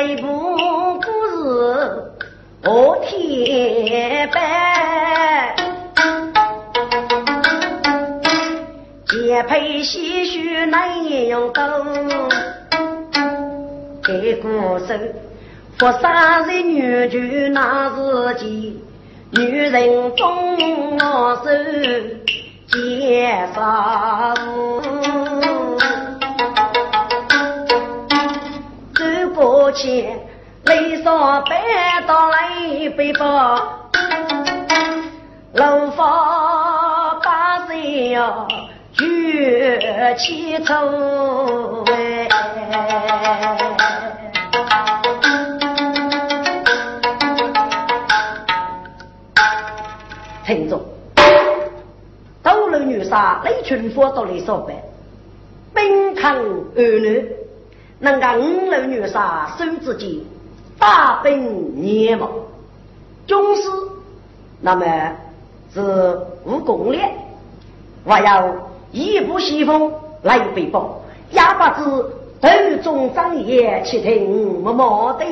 一部故事我天白，结配细须难用刀，给故事佛杀人女婿那是己，女人中我手结杀走过去，泪洒白到来背包，楼房把谁呀举起头哎。听众，斗楼女杀雷群佛到里所办，兵抗儿女。能够五楼女杀手之间大本年貌，军师那么是无功烈，还要一步西风来背包，也不知头中张爷去听默默的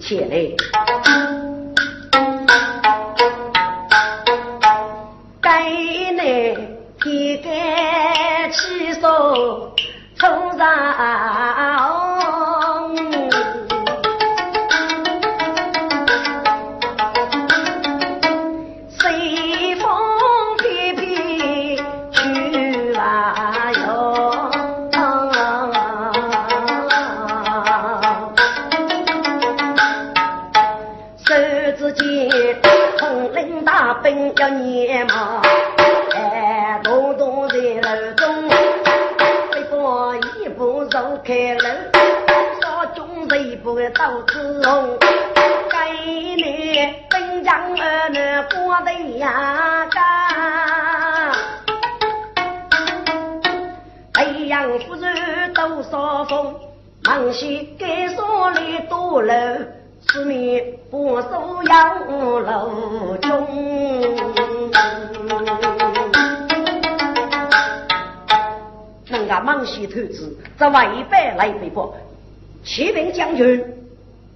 前来。该内天干起手冲上。这外边来回报，启禀将军。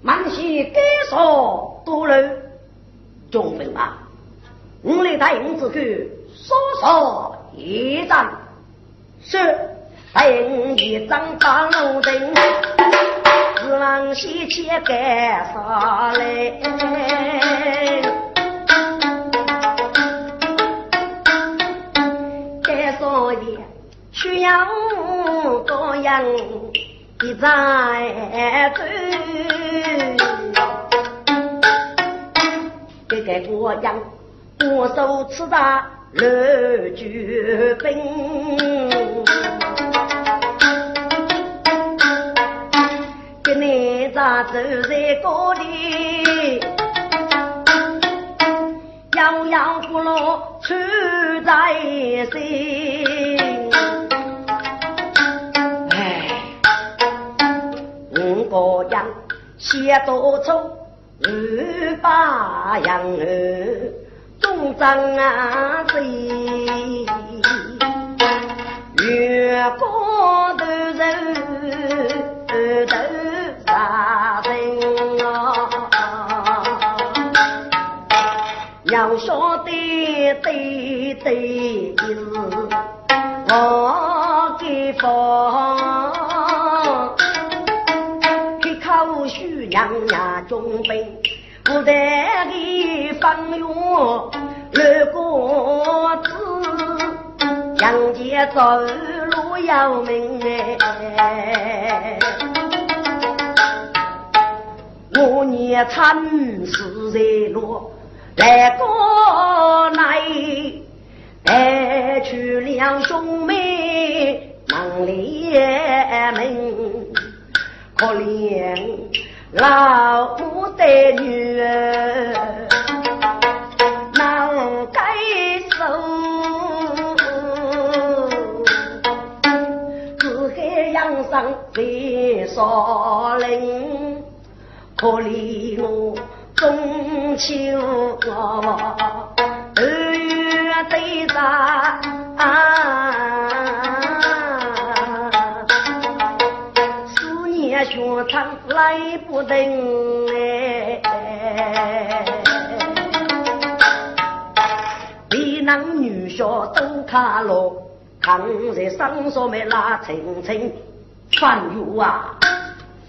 满西该说多了，中分吧。我来带领子去说说一战，是等一张大路灯，只能西切干啥来？该说需要多样。一在走，这个国家我手持大热举兵，给你咋走在高地，摇摇鼓锣出在心。个样写多丑，二八样中张啊谁？月光的人都杀人啊！要晓得对对的是我给放。娘娘中兵，不带的方圆六个字，杨家走路要命哎！我年参事在路，来个来带去两兄妹，忙里门，可怜。老母的女儿难改手自该养伤在少林可怜我中秋我儿对战学唱来不等哎，一男女小都卡罗。扛在身上没拉青青，翻越啊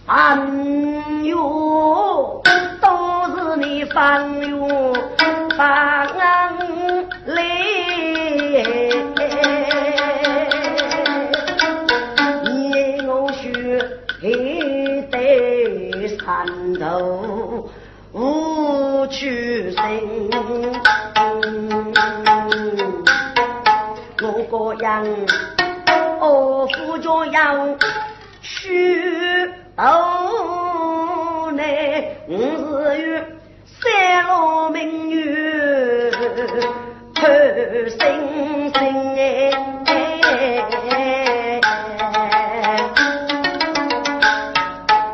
翻越，都是你翻越翻来，样，哦，夫家样，许哦，内我是有三罗美女，偷星星哎，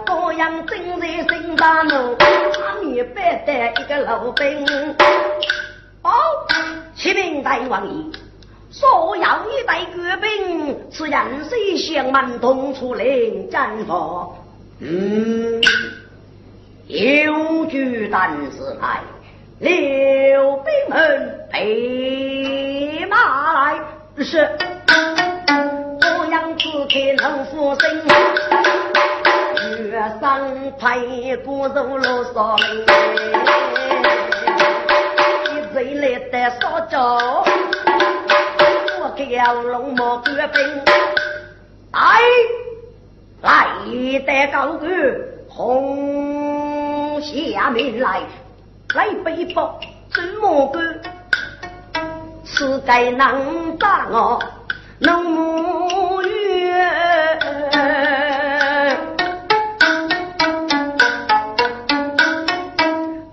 这样正在新大路，阿弥拜得一个老兵，哦，启禀大王爷。所要一代阅兵，是人谁相满同出领战法？嗯，有句单词来，刘兵们备马来。是，我样此刻能复生，月上排骨肉罗嗦一嘴来的烧酒。叫龙魔官兵，来来得高官，红下面来来背包怎么个？此该能打我能母月，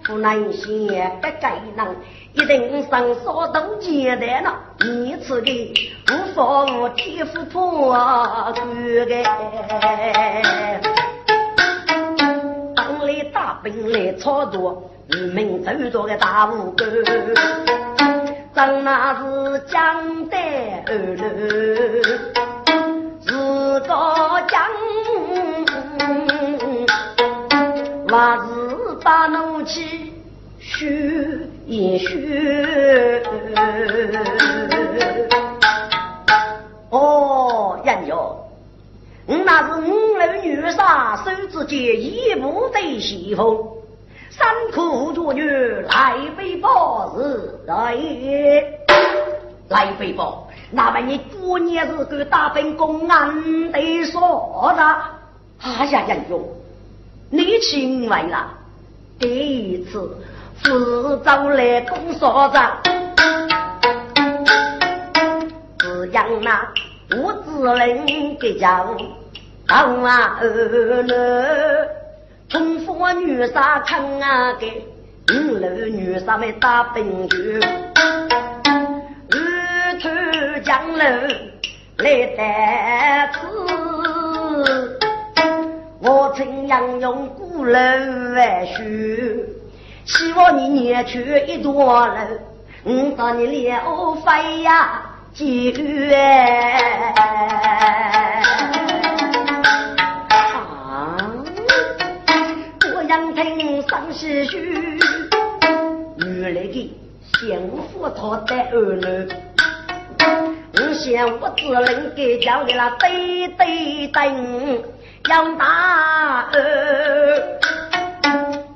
湖南县不该能。一定上所都简单了，你此个无法天赋破关个。当来大兵来操作，民走多个大武官，真那是江丹二路，自个将，还是把怒气。许一许，哦，人哟，那是五楼女杀手之间一步对西风，三苦作女来飞报是来。来飞报，那么你过年是个大本公安的说的，哎呀，人哟，你请问了，第一次。自走来攻所长，只养那五子人给叫当啊儿女，中佛女杀坑啊给五楼女杀没打兵局，二头江楼来得此，我曾养用古人万书。希望你念出一段路，我到你了飞呀，几远？啊！我仰听上西曲，原来的幸福他的儿女，我想我只能给叫给那对对等杨大儿，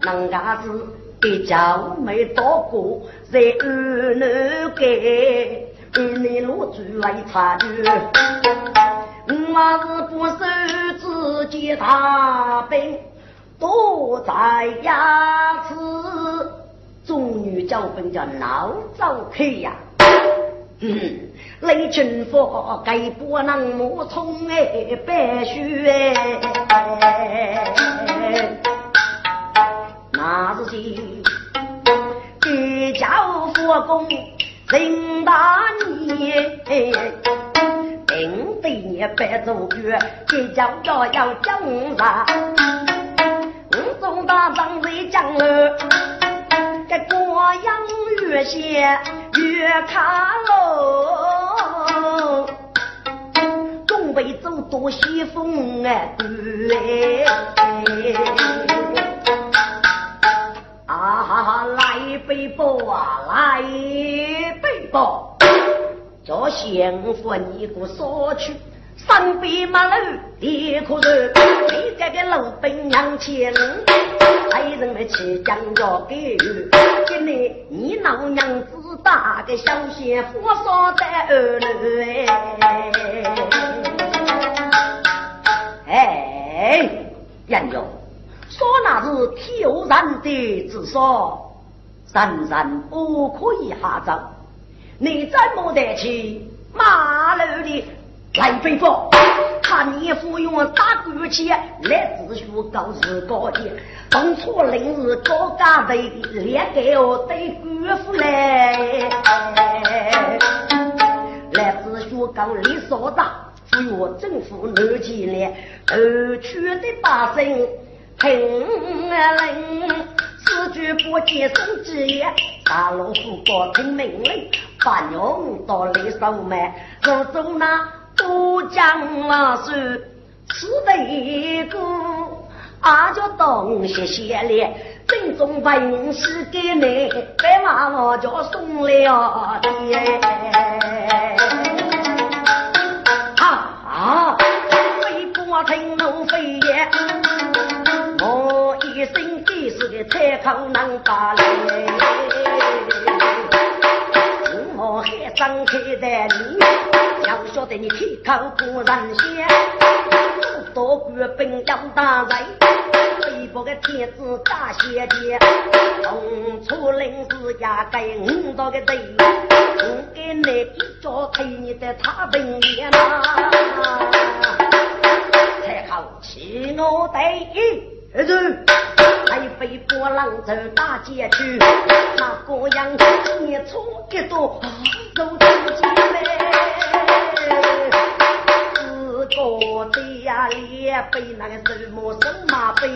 能家子。一朝没到过，在二南街，二南路住来茶居。我是不守自己大兵，躲在衙子。众女交兵叫老早开呀。嗯，雷军佛该不能莫冲哎，白雪哎。那是些地教佛公人大年，定对你白做官，这叫要要讲啥？五中大将在江儿，这过阳越险越看喽。东北走多西风哎，对。啊，来背包啊，来背包，叫幸福你个索取。上边马路地可热，你这个老板娘亲，爱人们去讲着给予，今日你老娘子打个小媳妇说的儿女哎，杨勇，的之说，人人不可以下走，你再没得去马路里。来北方，看你服用打鼓器来自学高日高的，当初临日高家队连给我对姑父来，来自学高李所长服用政府六级来，二区的百姓听令，此句不接送之言，大老虎高听命令，把用到李守门，走走那。都讲了是此一个，俺就东西写了，正宗本是给你，白马我就送了的。啊！飞生给是个彩口能打来，我还张开的你。要晓得你铁口不人先，多官兵要打人，北部的天子大仙姐，东出临时压该五道个队，我给你一脚推你的茶兵连呐，才好气我得意。儿子，还背波浪走大街去，那个样一错一朵，走出去呗。自个的呀，脸被那个什么什么背，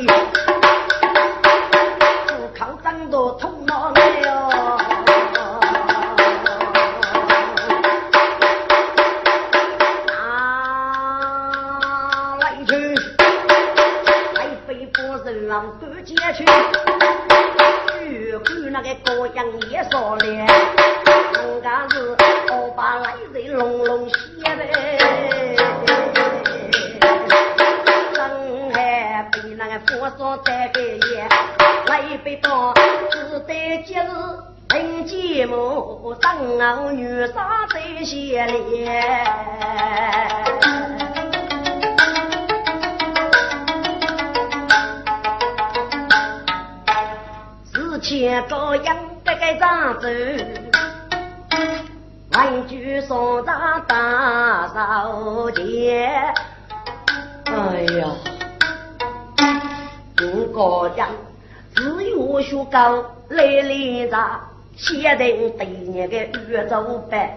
对年个月走班，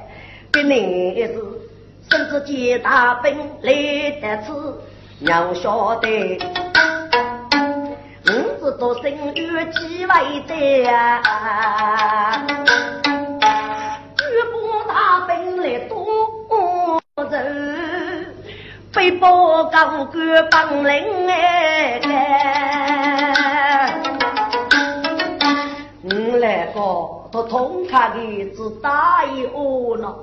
别你是甚至接大兵来得迟，要晓得。五子都生育几位的啊？举步大兵来多人，背包高官帮领哎！我来个都通卡的子大一窝呢，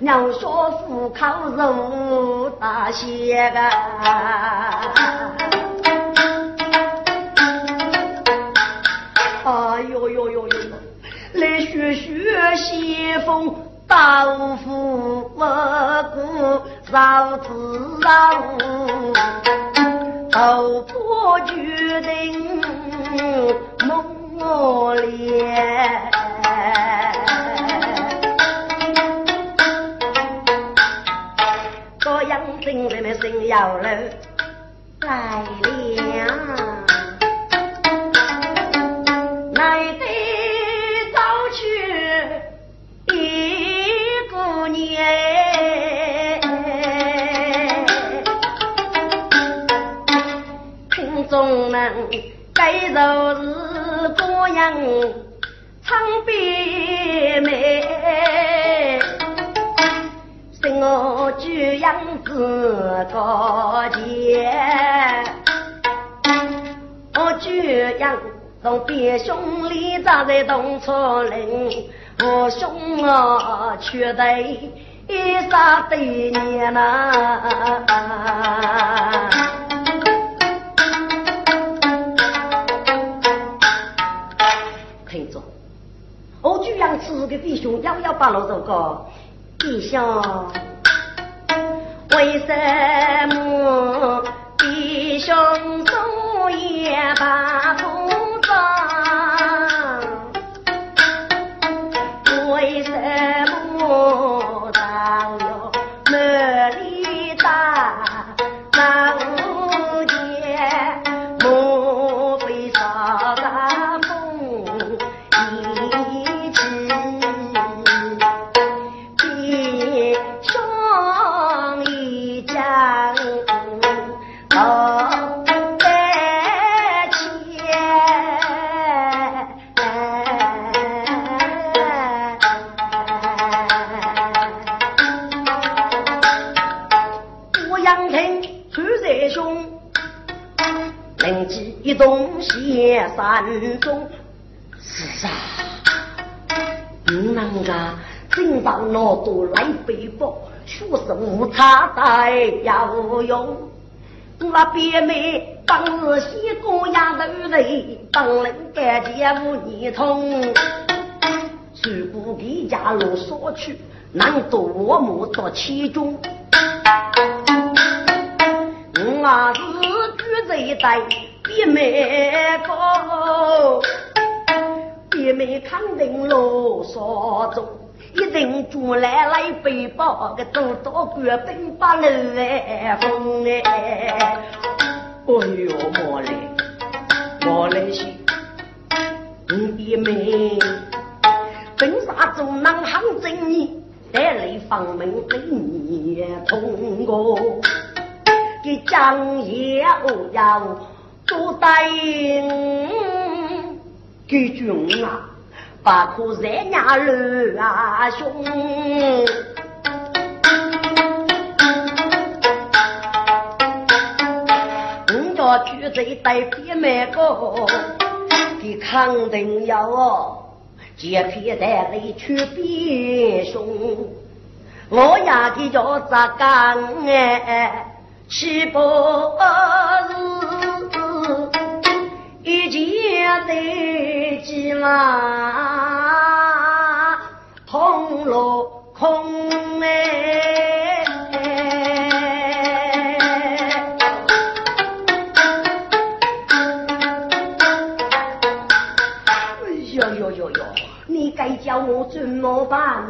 让说虎口肉大些个。哎呦呦呦呦！来学学西风刀斧我骨绕子绕，头破决定梦里。这样醒来没心要了来了来得早去一姑娘众们是样唱悲美，是我居样子高洁，我居样从别兄里站在东村林，我兄啊却得。一杀对年呐，我居然是个弟兄幺幺八六这个弟兄，为什么弟兄总也把不别妹当日西过丫头人，当人干姐无你通。如果给家路所去，难多母到其中。我啊是举这一代。别妹个，别妹肯定啰嗦中，一定住来来背包个多多官兵把路来封哎！哎呦，莫来莫来些，别妹，本啥中能行正义，带来方门你通过，给张爷要。做答应给军啊，不可在家乱啊兄。我家举子带别买个，你肯定要哦，借片带来去别兄。我呀的叫咋干哎，岂不是？一见得急嘛，通落空哎！哟哟哟哟，你该叫我怎么办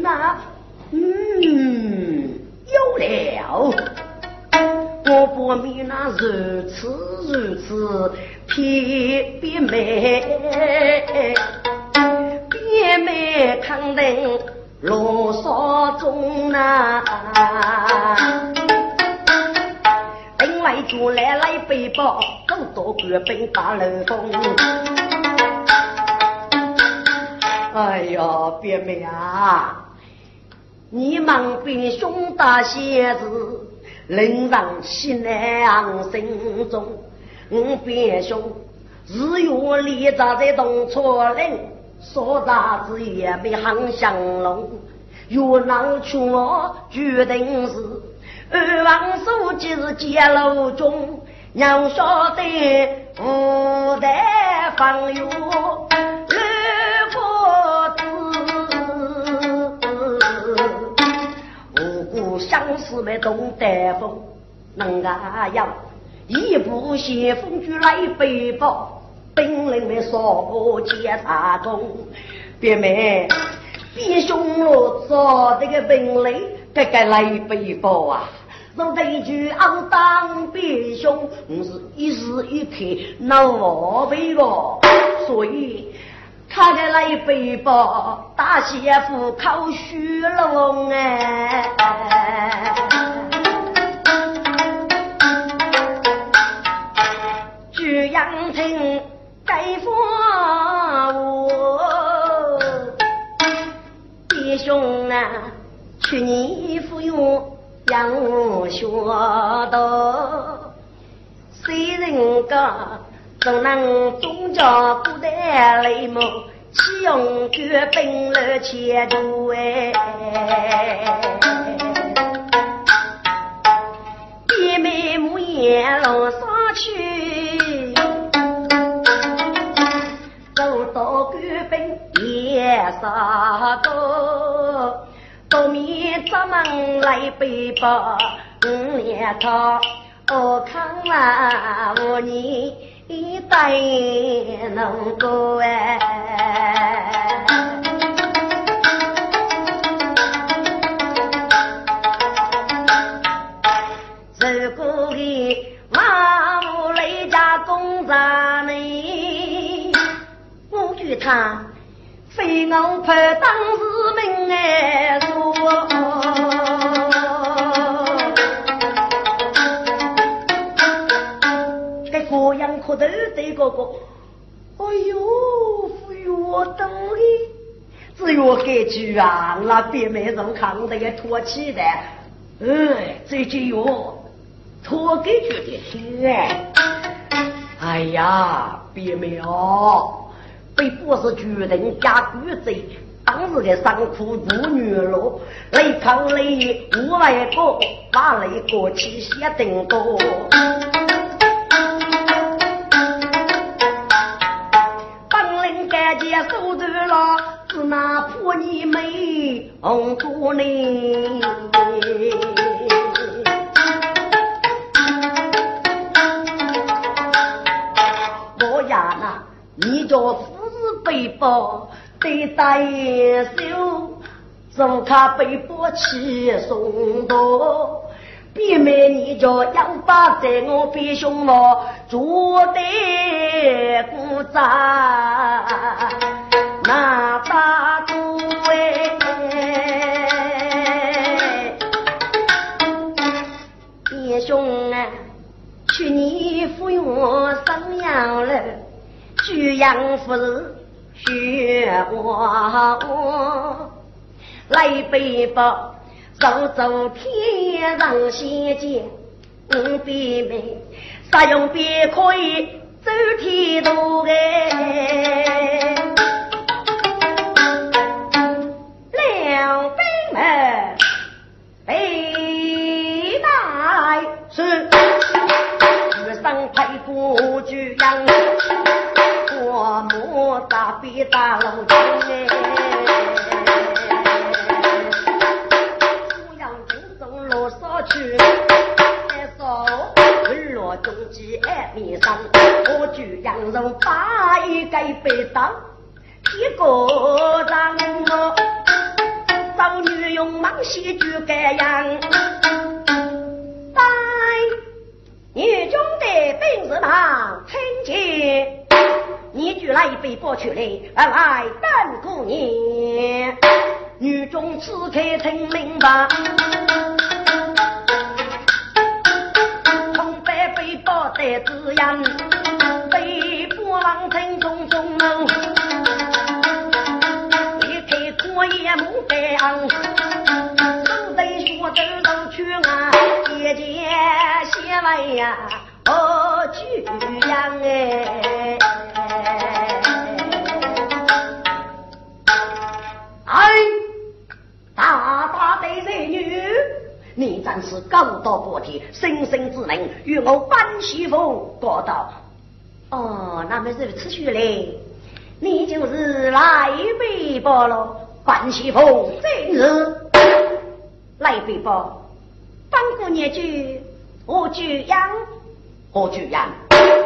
呐？嗯，有了。我不免那如此如此偏别美，别美肯定啰嗦中呐。另外就来来背包，更多个背大冷风。哎呀，别美啊，你们比兄大些子。人上心难心中，我别兄日月里扎在东错岭，说啥子也没行相龙。越南去我决定是二王书记是揭露中，让晓得不得放远。相思没懂得风，能啊要一步先锋就来背包，本领没少过检查工，别没别凶了，做这个本领这个来背包啊！说这句傲当别凶，我是一时一刻。闹我背个，所以。他的来背包，大媳妇靠虚龙哎，阳亭盖房屋。弟兄啊，去年赴约杨学道，虽然个怎能终家不得泪目，岂用绝兵乐前途哎？爹妹母言老上去。走到官兵也杀个，东面咱们来背包五两套，我看了我你带能够哎。他非我派当时命哎说，这个样可头对哥哥，哎呦，我等你，只有这句啊，那别没人看得也唾弃的，哎，这句哟，托给句的，哎呀，别没哦。被博士决定加规则，当时的伤苦如女罗，雷抗雷五万个，把雷过去写定多。本领干净手段了，只拿破你妹红多呢。我呀那，你叫。背包得带手，手卡背包起送到，别妹你叫杨八在我背胸毛，坐得鼓掌，那大多哎，弟兄啊，去年服用生养了，居养夫人。雪花花，来背包，走走天上仙界，五边妹，啥用便可以如此说来，你就是来背包了，班媳妇真是来背包。帮过年句，我举样，我举样。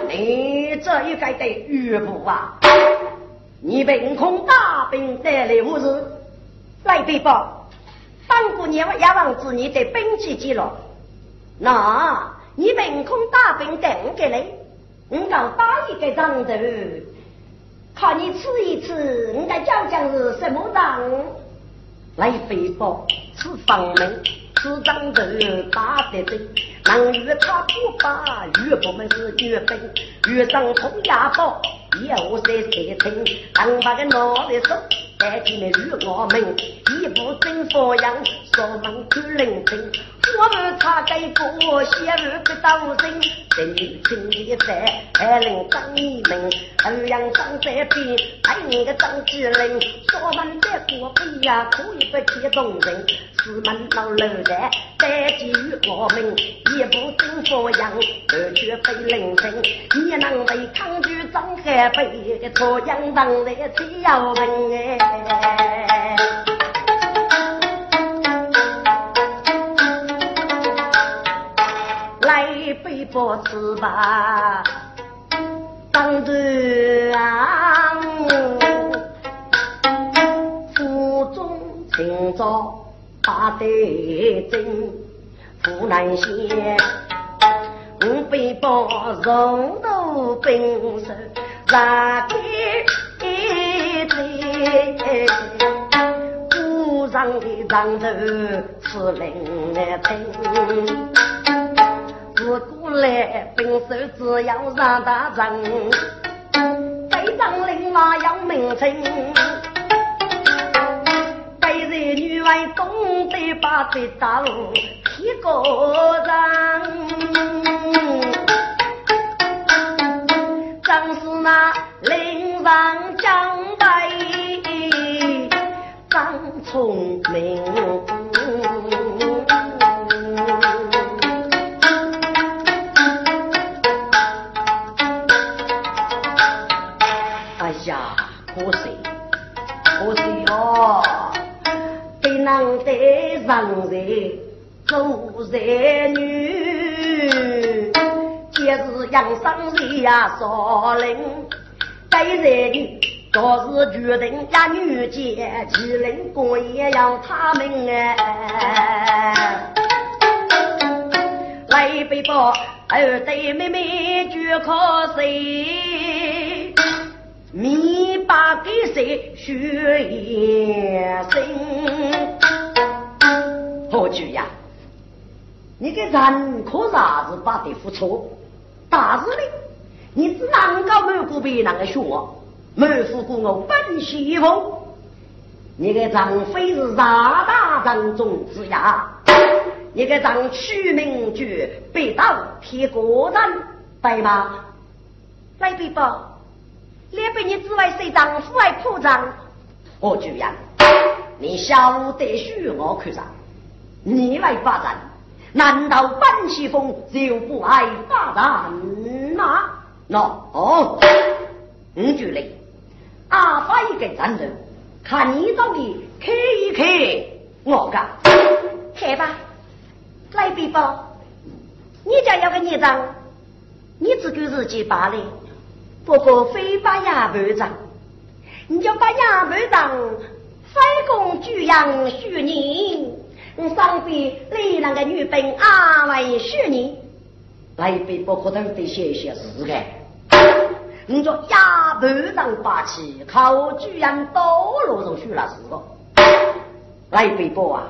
你这一该得岳父啊！你凭空大兵带来何事？来禀报，当过年我也忘记你的兵器记录。那你凭空大兵带我给来，我刚打一个仗头，看你吃一吃，我该讲讲是什么仗？来禀报，此方门，此仗头打得正。能与他不把，岳父们是岳飞，岳上通家宝，有谁谁听，当把个脑袋手。在前面与我们一步真佛样，锁门去聆听。我们他给过些儿不道人，真女亲的在还能张一门，二阳张在边，还你个张继林，锁门在过背呀，可以不激动人。四门老楼在在基于我们一步真佛样，二绝非聆听。你能为抗拒张海北，错样当来只要问哎。背包吃吧，当端府中清早八对针，湖南县五背包肉豆冰手，扎给。古上的长头是灵听，自古来兵手只要让大阵，队长领马要名称，北人女为懂得把这道铁个人，正是那领上将。聪明，做人女，今日养生人呀少灵，该人女。若是决定呀，女杰，麒麟国也要他们哎。来背包，二弟妹妹绝可谁？你把给谁学一生？何惧呀？你个人可啥子把的付出？大日的，你只能够没顾别人的学。没负过我本媳妇，你个丈夫是大大当中之呀，你个丈取名就被刀贴过人，对吗？来背包，连被你之外谁丈夫还铺张？我居然，你晓得许我看上，你来发展，难道本西风就不爱发展吗？喏，哦，你就来。阿发一个战人，看你到底可一可，我干，看吧，来比包，你家要个孽障，你只顾自己罢了，不过非把牙盘长，你就把牙盘长，非公举养许你，你上边来那个女兵阿为许你，来比不可能得写些事个。你说牙盘上霸气，靠居然刀落上去了是个？来背包啊！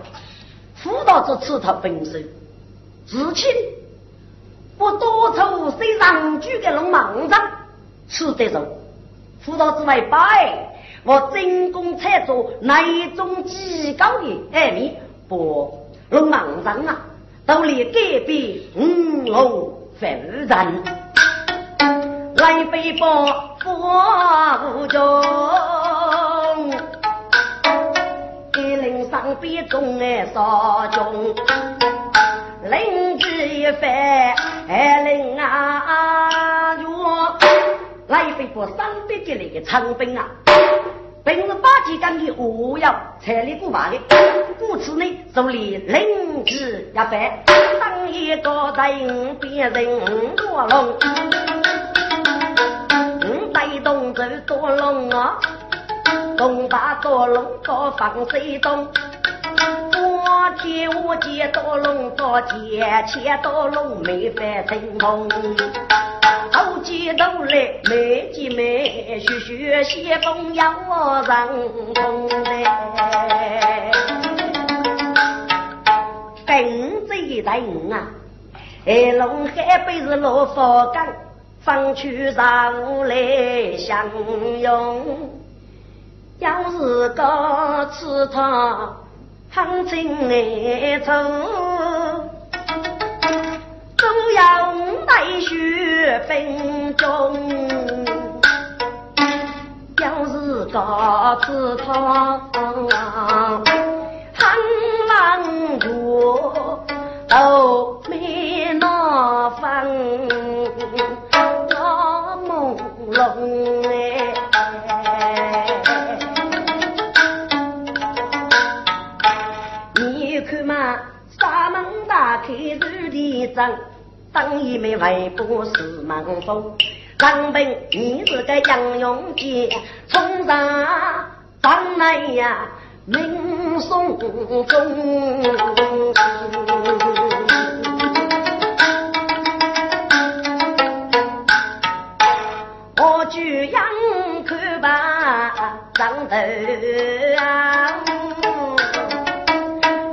辅导这刺头本身，自清不多愁谁上举的龙芒上，吃得肉。辅导之外拜，我真功才做那一种极高的爱米，不龙芒上啊，都连隔壁五龙反人。来背包佛中，一领上边中哎少中，领旨一番哎领啊哟，来背包上边的那个长兵啊，本是八旗杆的武要彩礼过把的，故此呢，手里领旨一番，当一个人别人多龙。东走多龙啊，东把多龙多放水东，我天我见多龙多见，前多龙没翻成功，后见头来没见没，徐徐西风要上风来，分这一代人啊，哎龙海北是罗佛岗。放去上来相拥。要是个吃他行情来走，带血分中。要是个吃他很难过，都没那分，那朦胧哎。你看嘛，沙门大开日的灯，当一枚外布是门风。张兵，你是个杨勇杰，冲上张来呀，名松中。我举杨看吧，张头啊，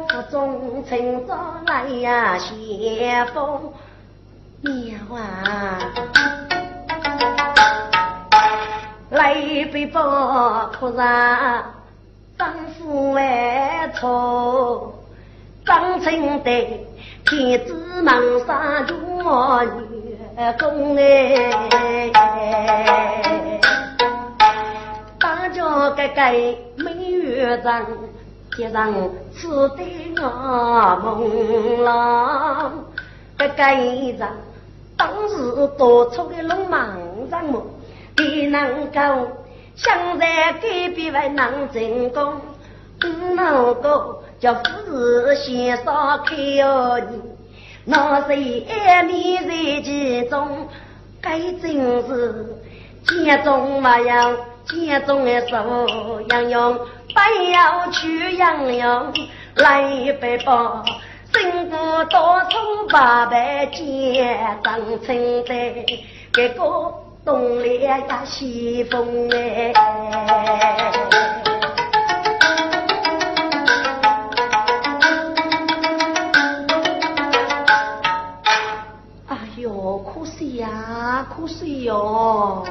府中请早来呀，先锋娘啊！来杯包客上，丈夫外出，张清德天子门上做月宫哎，大家个个美月长，街上吃的我梦郎，个个人当时多出的龙忙人么？你能够想在隔壁为能成功，能够叫夫子先烧开哦你，那谁你在其中，该真是家中嘛要家中的手养养，不要去养养来一杯包，辛苦多从八百结当成的这个。东来呀，西风哎！哎呦，可惜呀，可惜哟！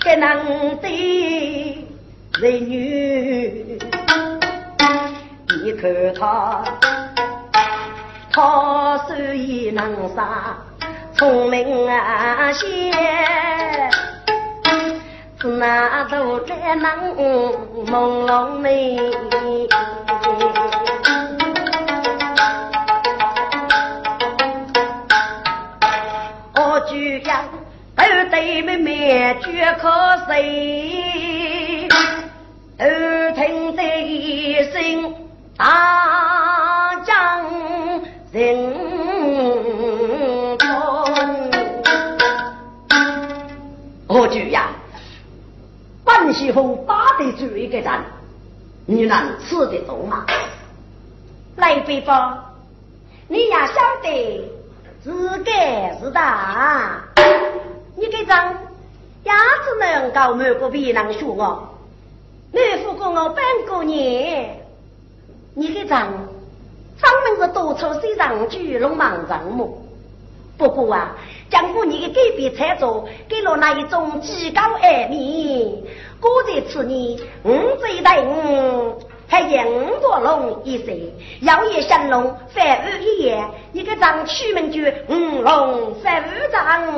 给男的人女，你看他，他虽已能杀。聪明啊些，那都在那朦胧里。我居然都对妹妹绝可谁？耳听得一声大人。何惧呀？半西风打得住一个战，你能吃得动吗？来北方，你也晓得自个是大，你给张鸭子能够没个别人说我，你不过我半个年，你给张专门是多出些上去龙忙人么？不过啊。将过你的改变操作，给了那一种极高二米。果在此年，五这代五还赢过龙一岁，要也降龙反二一夜，一个张取名就五龙反二张，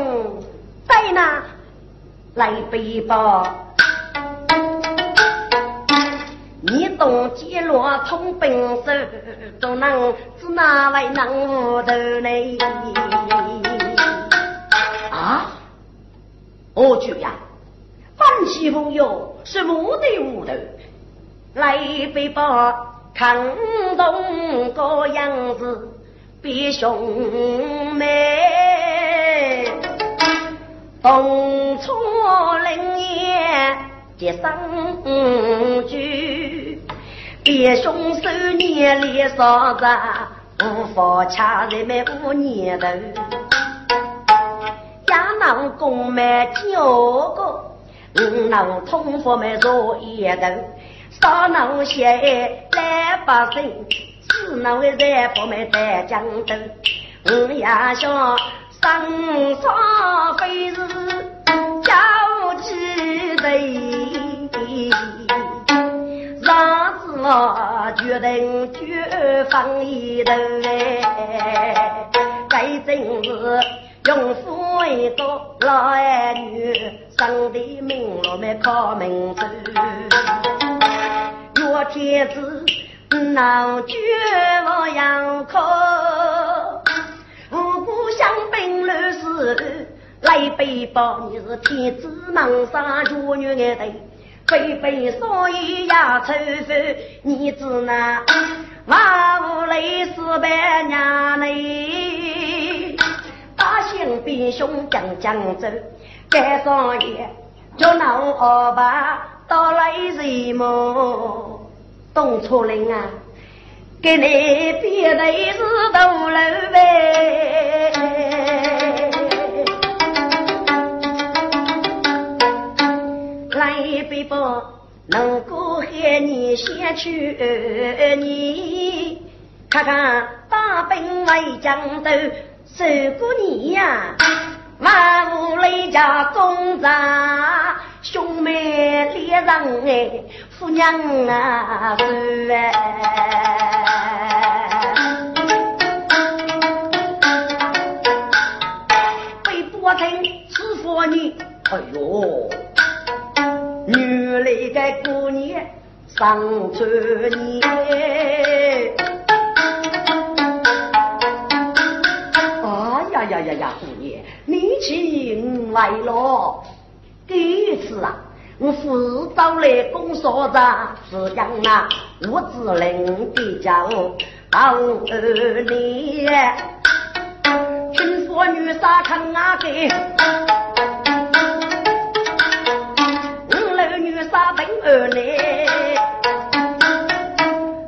在那来背包。你懂接落从本手，都能是哪位能无头呢？啊！我去呀，半西风友是木的无头，来背包看懂个样子，比兄妹东出林野结生聚，比兄手年里嫂子，无法掐人们五年头。家能供买九个，五能通佛买做一头，三能写来百姓，四能为财宝买在江头，五也想生杀非是交几对，我决定绝放一头哎，该真是用夫一个老儿女，生的命落没靠名字，若天子闹绝我要哭。将兵乱世来背包，你是天子门上绝女的飞飞所以呀愁烦，你只那。万无泪四百娘嘞，大兴兵凶将将走，该上夜叫那二爸到来什么东楚岭啊？给你别的是大楼呗，来背包能够喊你先去你，看看大兵来江头守过你呀，万无雷家公长兄妹连人哎，夫娘啊是哎。你哎呦，女来的姑娘上春年，啊呀呀呀呀，姑娘，你请来了。第一次啊，我父找来公所长是讲啊，我只领的家到二年，听说女杀看啊给。二来，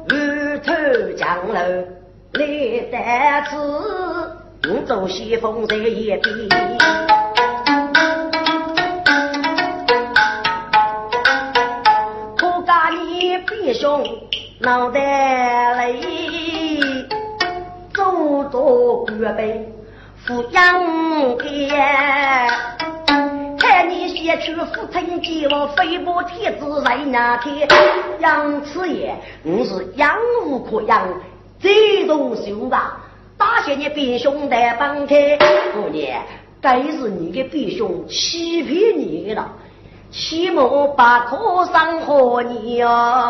日头降落来得迟，我走西风在一边。可家你弟兄脑袋里，做多预备抚养爹。你先去父亲家，我飞波天子在那天，养此爷，我是养无可养，这种手吧，大些你弟兄在帮开，姑娘，该是你的弟兄欺骗你了，起码把可伤害你呀。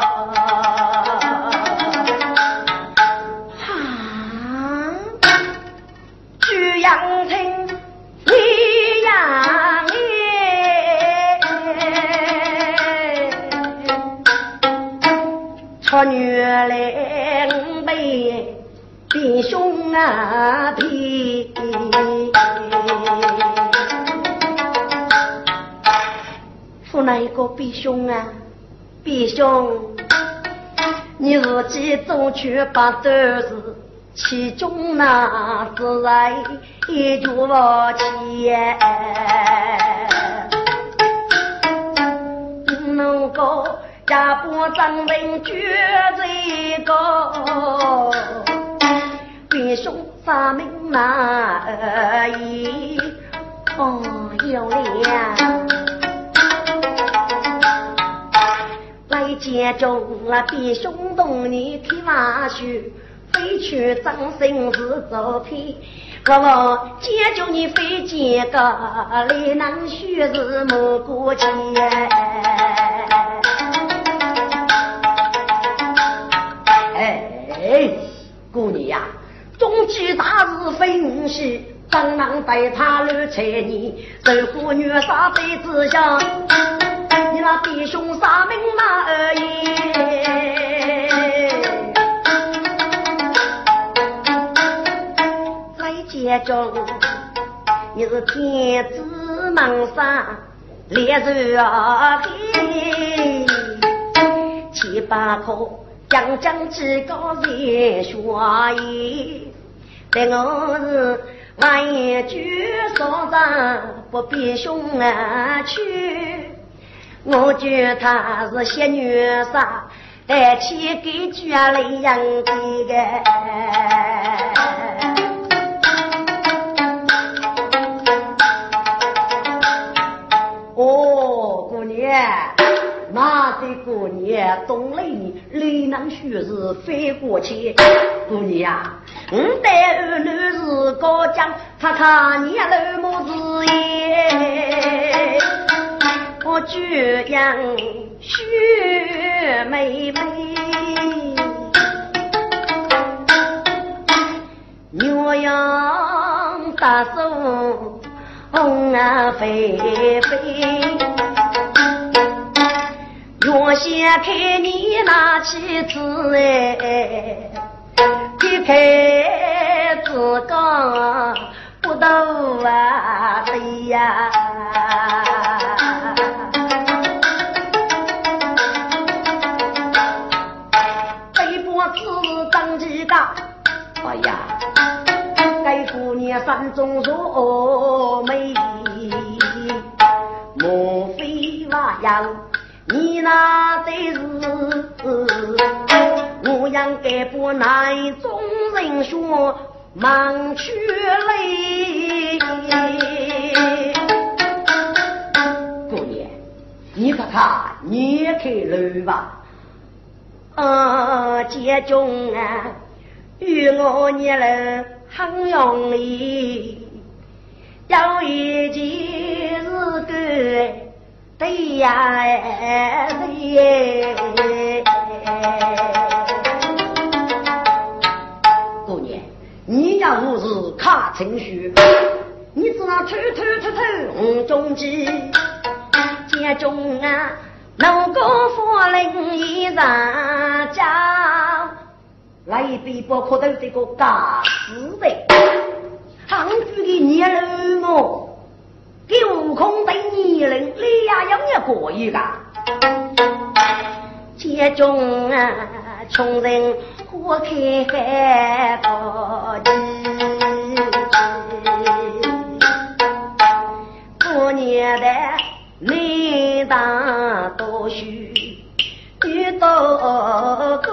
哈，举阳城，你呀。我女来被弟兄啊逼，父那一个弟兄啊，弟兄，你自己做去把都是其中那自来一句话钱，能够。家不张人绝这个，弟兄三名哪一哦有了，来见中啊弟兄同你提马须，飞去张生是照片，哥哥见着你飞见个，你能须是没过节。姑娘呀，中期大事非五喜，怎能带他来猜你？受苦女杀在之下，你那弟兄杀命马而已。在家中，你是天子门上烈日啊黑，七八颗。将将几个月学艺，但我是万一举上，不必凶啊去。我觉他是仙女撒，但去给家里人几个。哦，姑娘。那这过年冬雷你雷能学日飞过去。姑娘呀，我带儿女是高将，看看你老母子也，我举样雪妹妹，牛羊大手。红啊飞飞，原先看你那妻子哎，一开子讲不斗啊对呀，背脖子当几个，哎呀。该姑娘山中若美，莫非话要你那得是我养该不奈众人说忙去泪。姑娘，你看看，你看路吧。啊，家中啊，与我娘了。很容易，有一件事干，对呀对。姑娘，你要不是看情绪，你只能偷偷偷偷红中计，家中啊，能够发令一上家。来一杯包可都这个假死的，杭州的年老我，给悟空对年龄，你呀有也可以噶。家中啊，穷人花开多季，过年的你大多许，遇到个。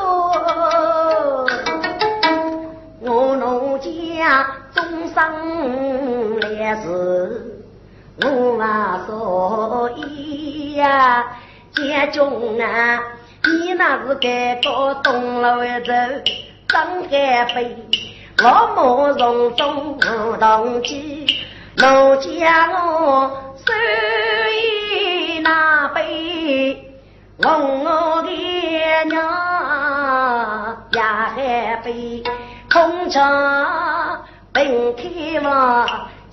我奴家终生烈士，我啊所以呀，家中啊，你那是该到东楼头张海飞，我莫从中同去，奴家我手里那杯，问我的娘也还杯。空茶本开嘛，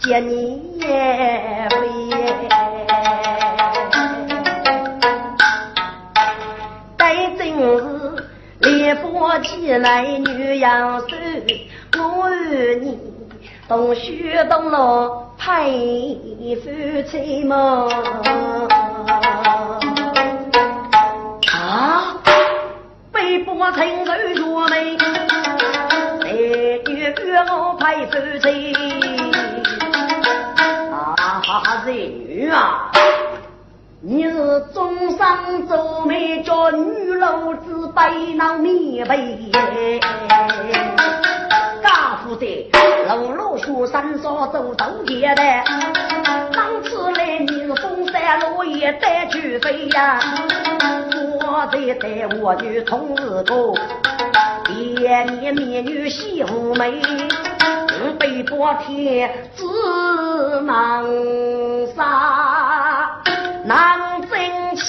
接你飞。待正是连发起来女阳寿，我与你同学同乐配夫妻嘛。啊，被迫成人若美。约我配夫妻啊，儿女啊，你是终生做媒叫女老子背囊面背，家父的老老学生说走走街的，当此来你是风山落叶带去飞呀，我在带我就同日过。一年美女喜无美，北国天子难杀难争气，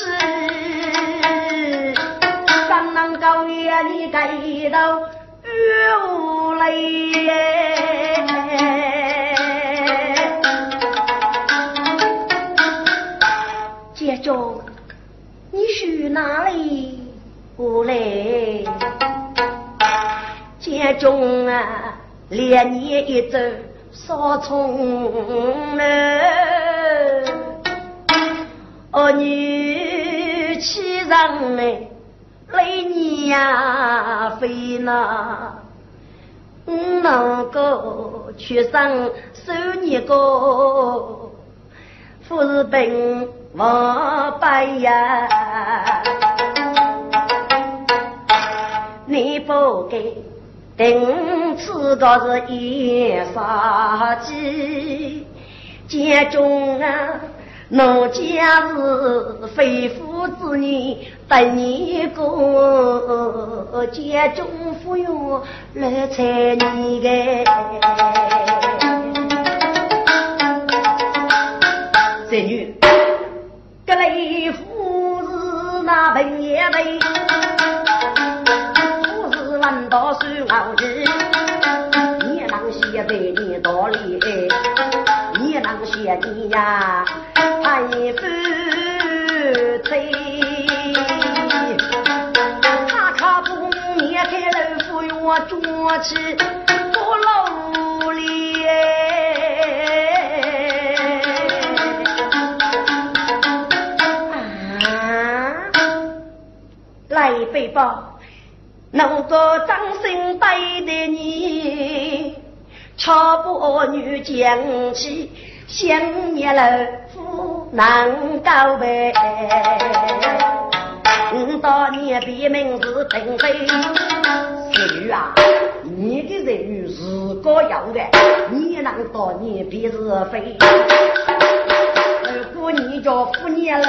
怎能够让你给到月无泪？姐中，你去哪里不来？家中啊，连年一走少从来，儿女气上来，累你呀飞那，能够去上收你个，富士本王白呀，你不给。定此个是一杀机，家中啊奴家是非夫之女，等你个家中富有来睬你个。这女，格雷夫是那本也背，夫是万道数傲气，你能写得你道理，你能写你呀。要抓起不老里，来背包，那个掌心带的你，巧不女将起。想念了夫难告别，我当年的名字定飞。是女啊，你的人女是个有的，你能当年别是非。如果你叫夫年了，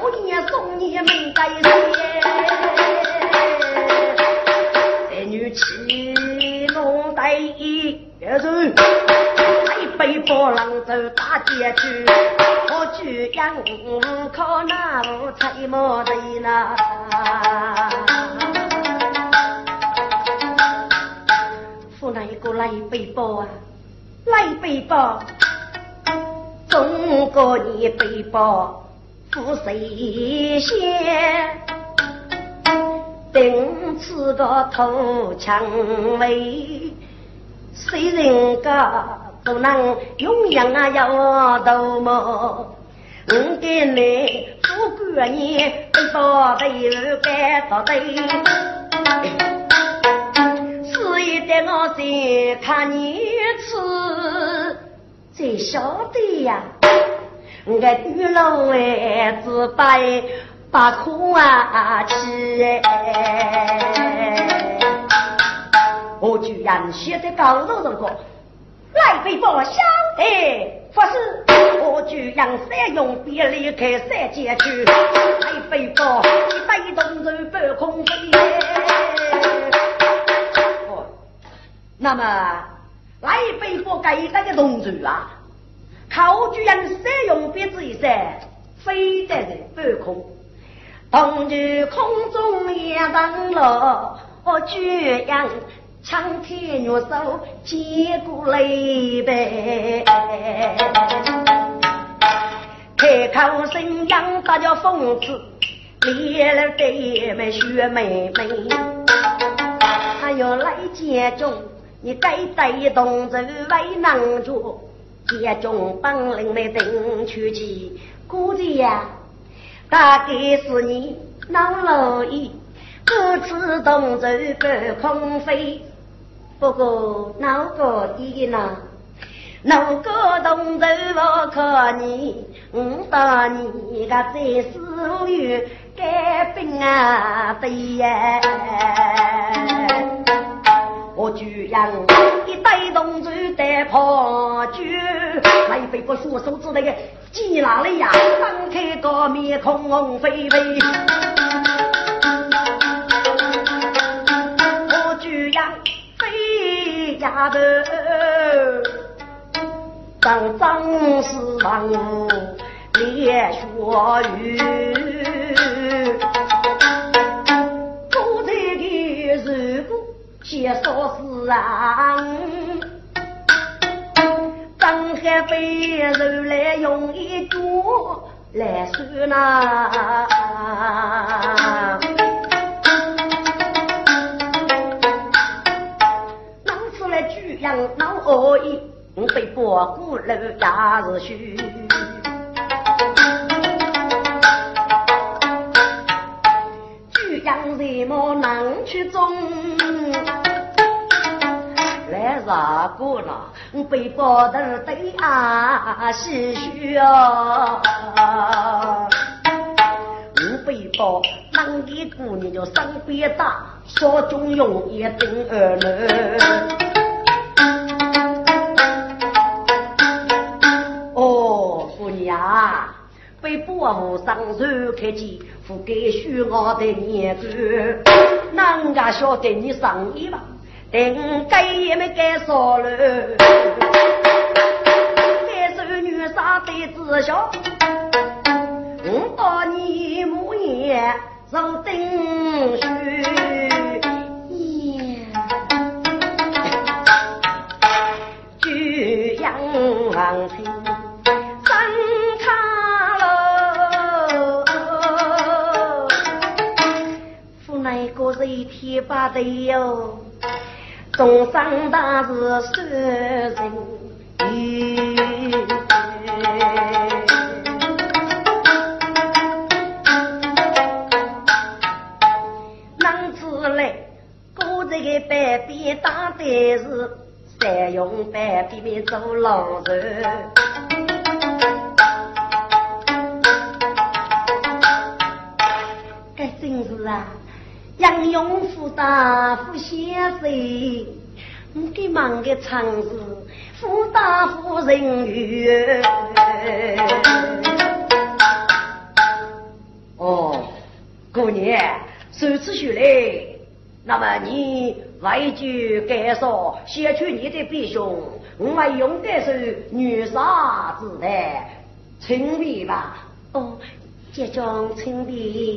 我年送你没该谁？这女气浓带一人。背包郎走大街去，我居然靠那五彩毛的呢。来背包啊，来背包，中国你背包，负谁先？顶次个头蔷薇，谁人家？不能永远啊要多么？我给你富贵你背包背儿该到对，事业的我先看你吃，才晓得呀。我女老哎只摆把苦啊吃，我居然写的高手人个。来飞报晓得，法师，我居然三用别离开三界去，来飞报一带动人半空飞。那么来飞报该那个动作啊，靠居然三用别子一三，飞在人半空，同居空中也当了，我居然。苍天若手接过来呗，开口声扬大家讽刺，连了对妹学妹妹，还要来接中，你该带动这为难着，接中本领没定出去，估计呀，大概是你脑漏意，各自动走半空飞。不过哪个的呢？哪个动手我看你，我打你个在死于改兵啊对呀！我居然一带动手带炮举，来被个说手指那个挤哪里呀？张开个面孔红飞飞。丫头，当张氏房连学语，果写少诗啊，张海飞人来用一句来算呐。老恶意，被波鼓楼也是虚。居阳人么能去中？来啥个了？被波头对啊唏嘘啊！我被波当一姑娘就身边大，手中用一顶二楼。被保护上手开机，付给需要的年资，哪家晓得你上衣吧？等该也没该说了，该是女杀的自小，我把你母眼上灯须。长亭三卡楼，府内个人天把的哟，中山大是受人遇。男子来，个白边打的是。再用白皮皮做老人，真是啊！杨勇夫大夫先生，我给忙个长子，富大夫人缘。哦，姑娘，首次学来。那么你外句该说，先去你的弟兄，我还用的是女杀子的称谓吧？哦，这种称谓，